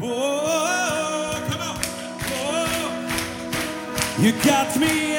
Oh, come on. Oh. You got me.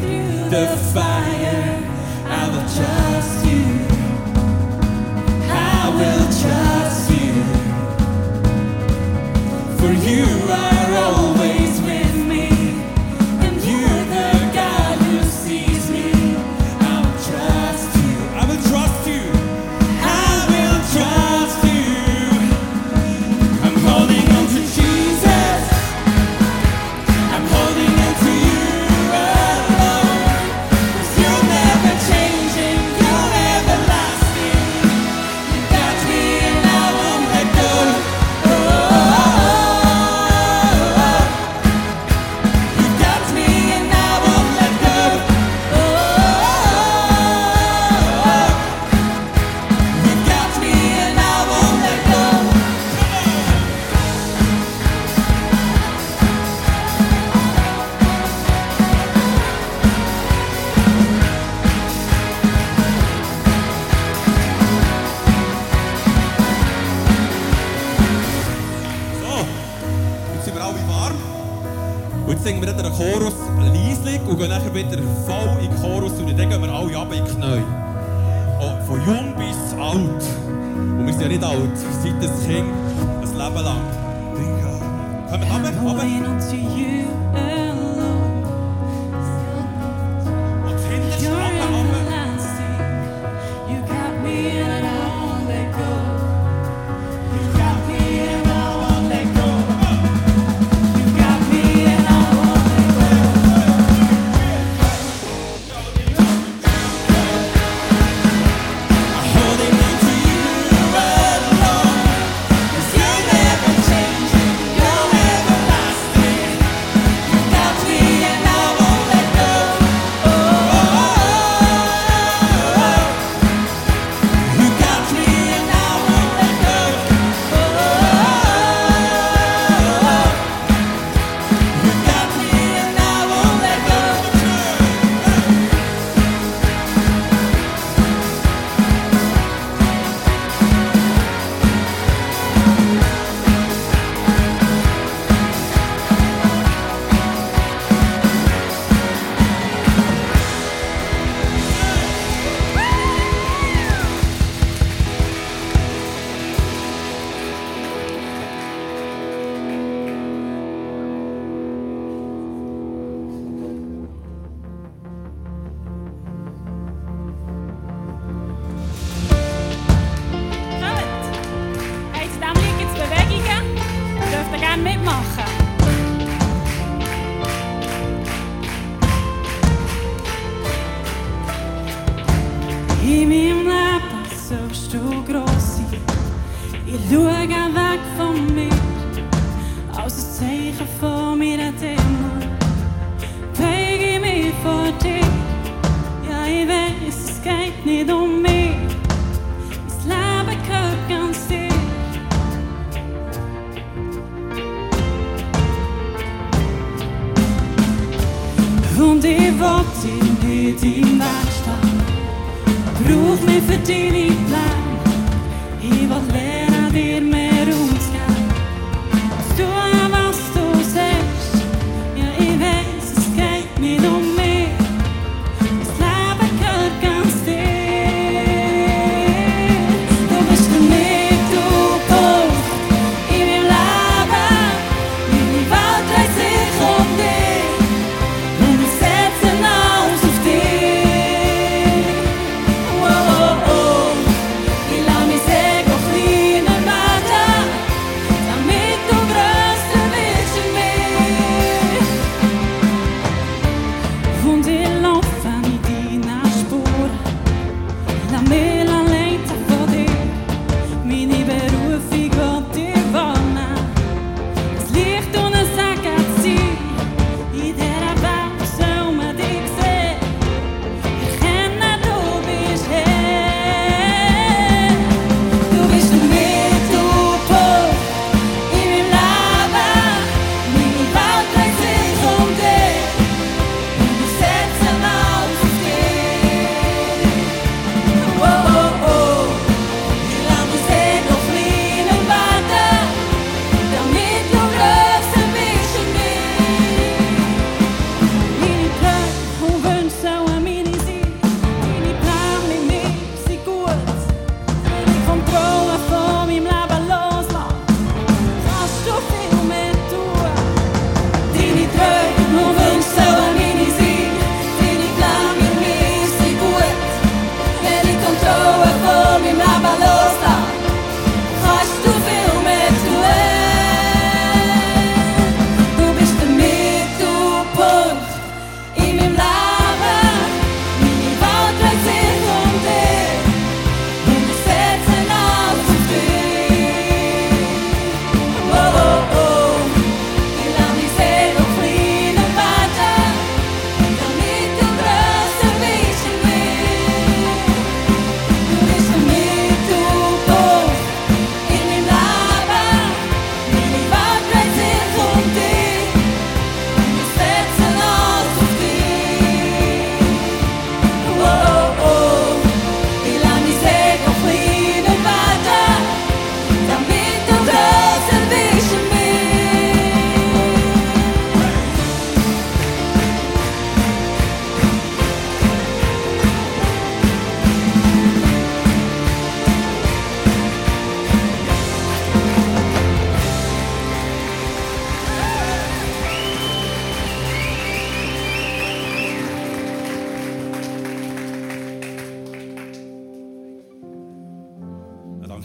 through the fire. I will trust you.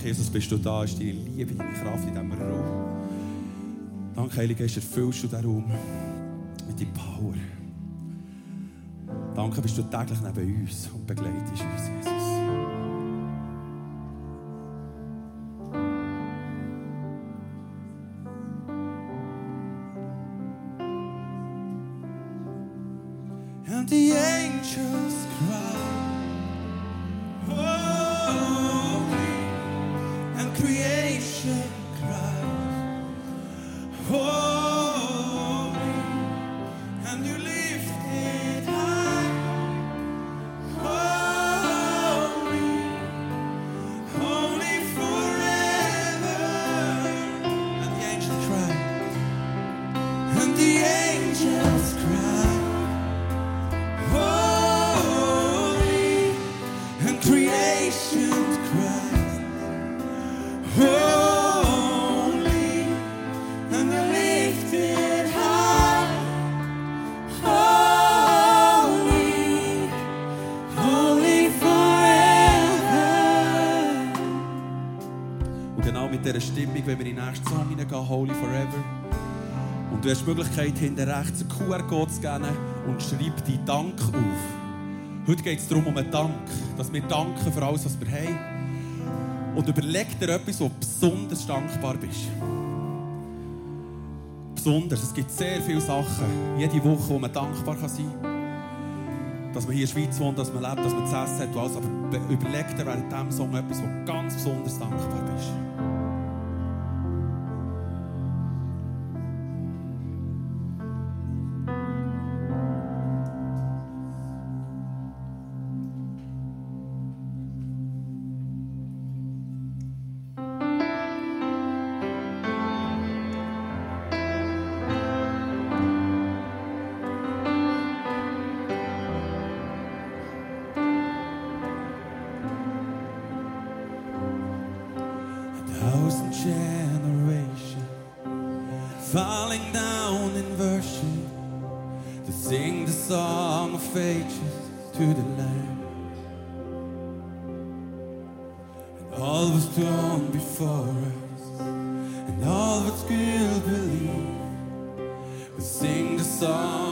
Jesus, bist du da, ist deine Liebe, deine Kraft in diesem Raum. Danke, Heilige Geist, erfüllst du diesen Raum mit deiner Power. Danke, bist du täglich neben uns und begleitest uns, Jesus. mega holy forever. Und du hast die Möglichkeit, hinten rechts einen QR-Code zu geben und schreib deinen Dank auf. Heute geht es darum, um einen Dank. Dass wir danken für alles, was wir haben. Und überleg dir etwas, wo besonders dankbar bist. Besonders. Es gibt sehr viele Sachen, jede Woche, wo man dankbar sein kann dass man hier in der Schweiz wohnt, dass man lebt, dass man zu essen hat und alles. Aber überleg dir während diesem Song etwas, wo ganz besonders dankbar bist. Sing the song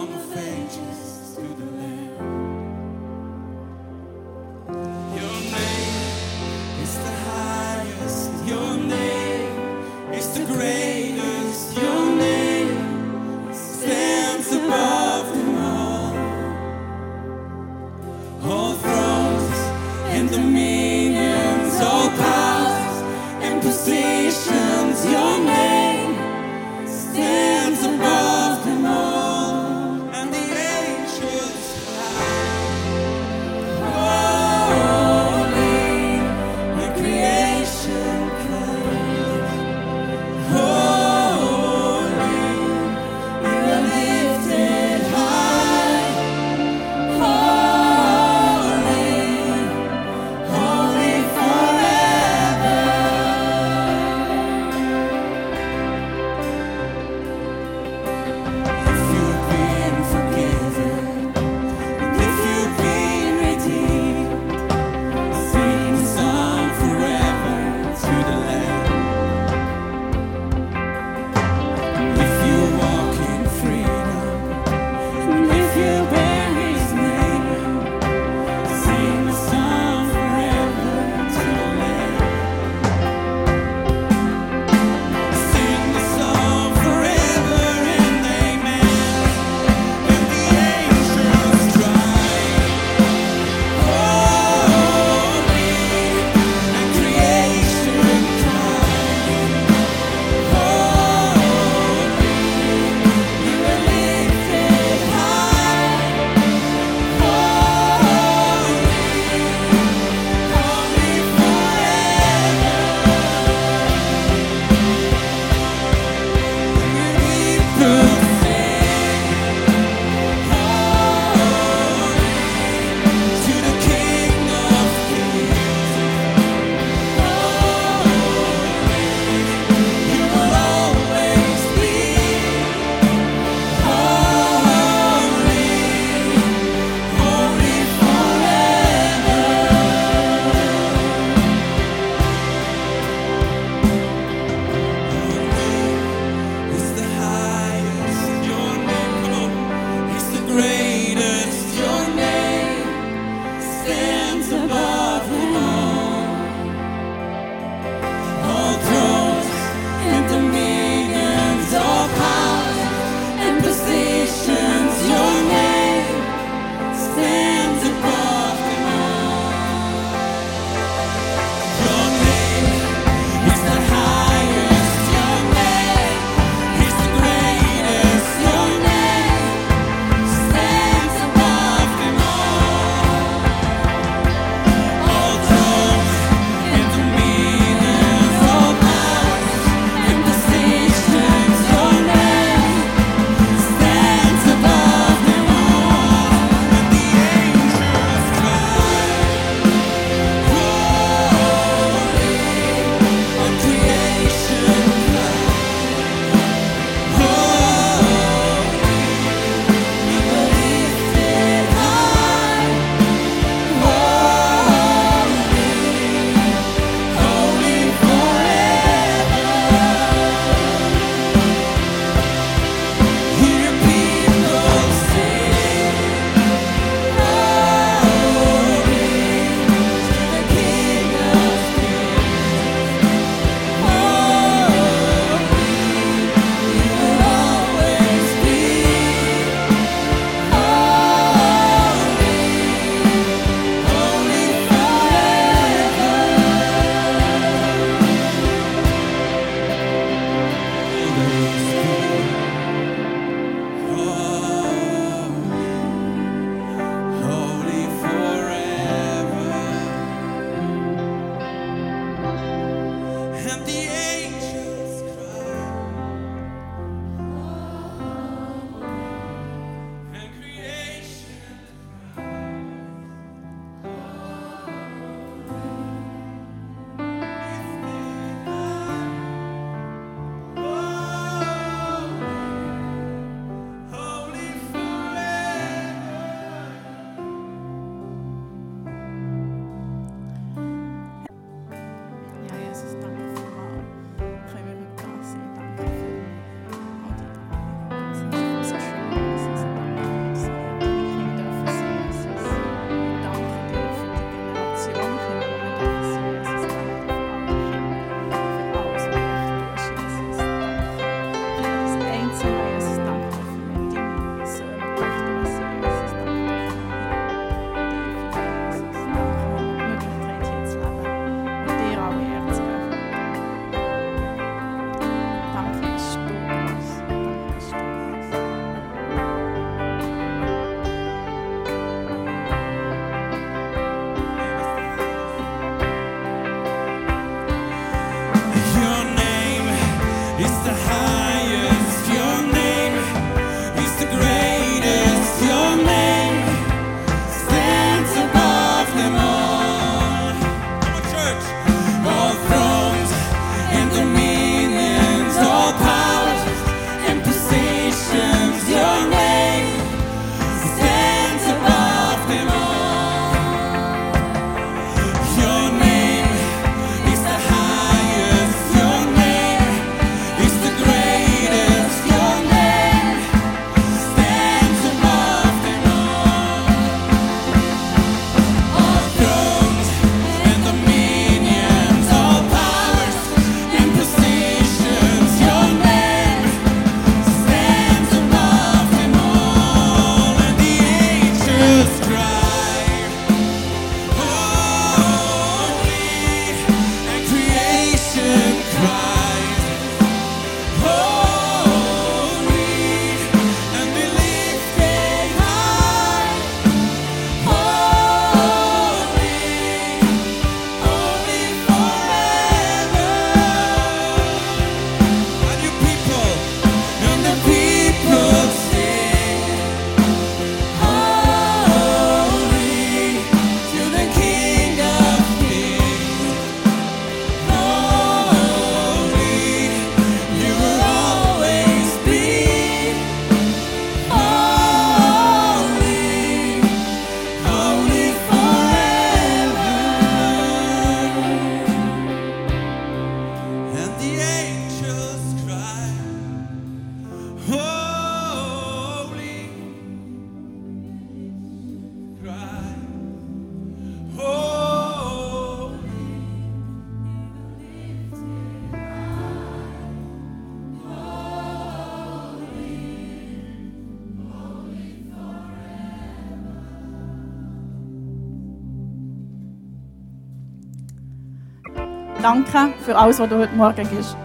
danken für alles, was du heute Morgen gibst.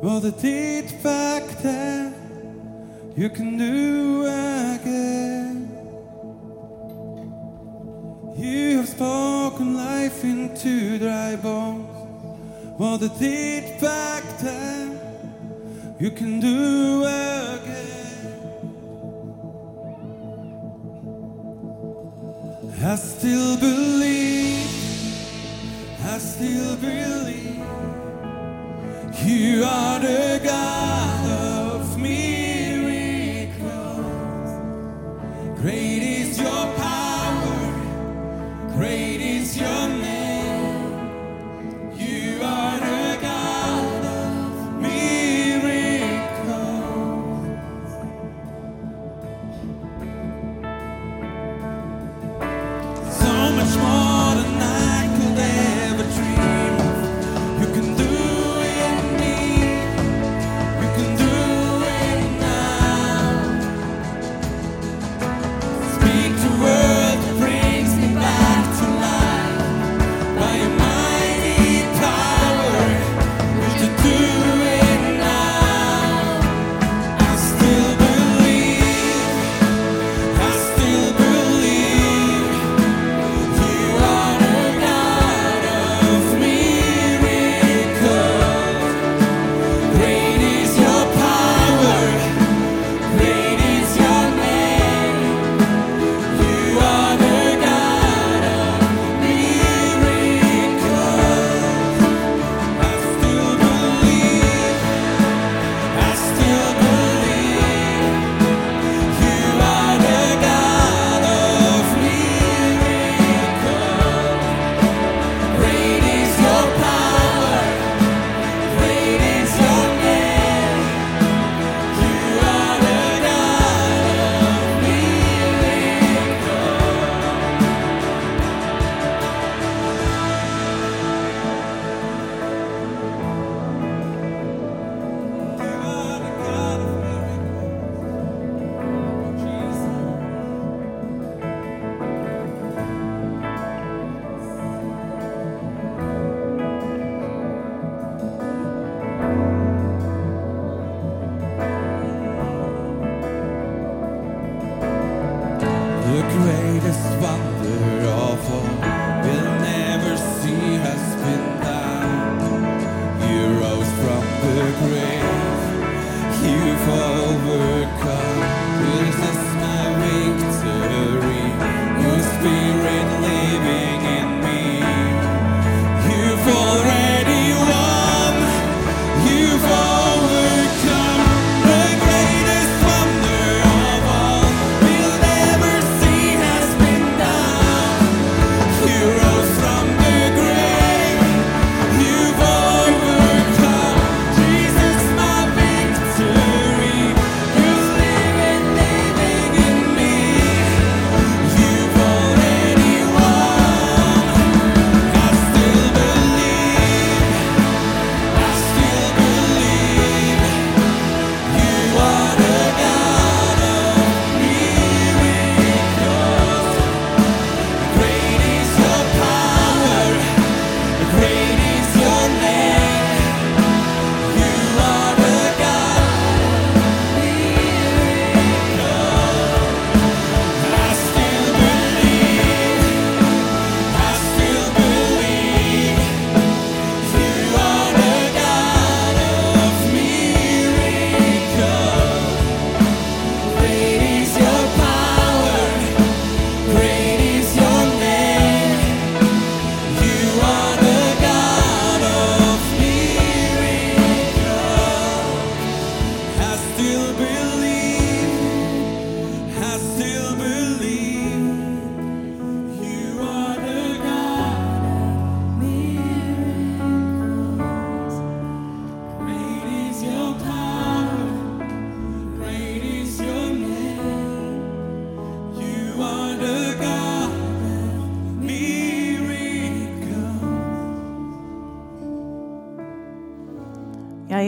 Wat the niet vaak then you can do again. You have spoken life into dry bones. What it did back then, you can do again. I still believe, I still believe. You are the God of miracles. Your power, your name. You are the God of miracles. So much more.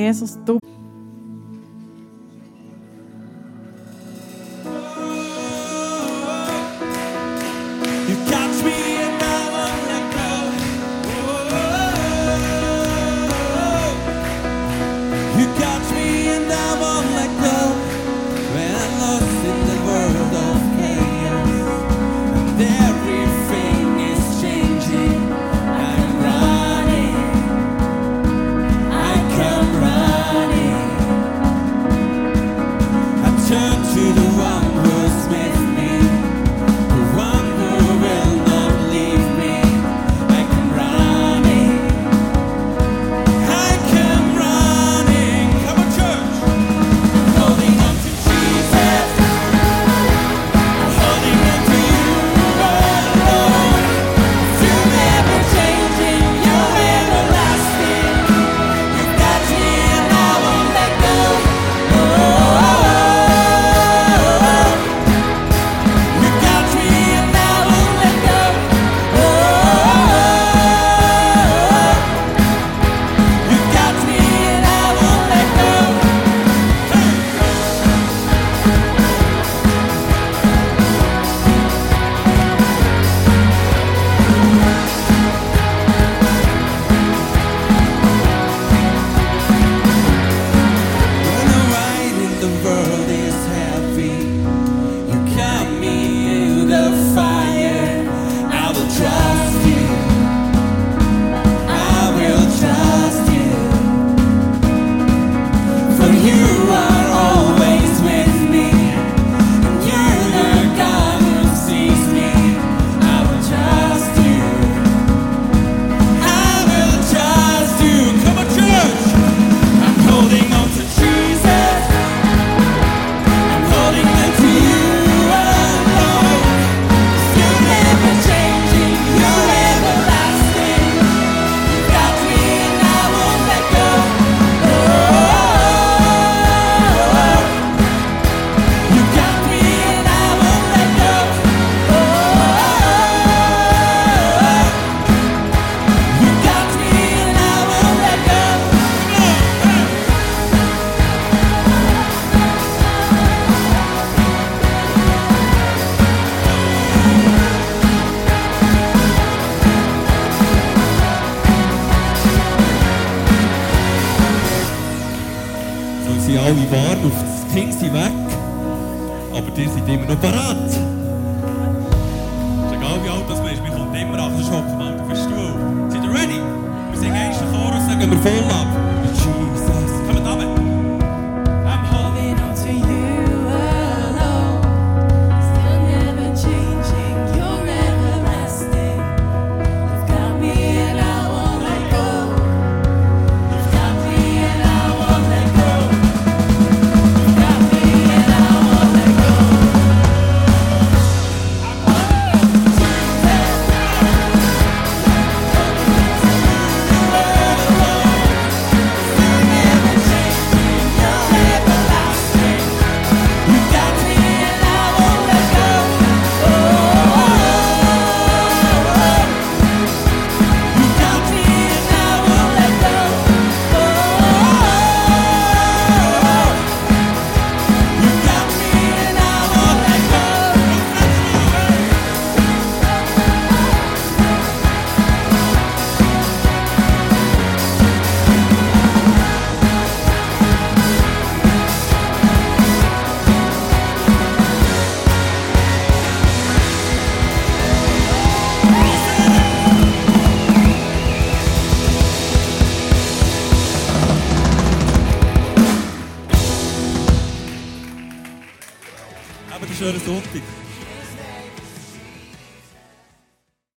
essas tu auf das Knie weg, aber die sind immer noch parat.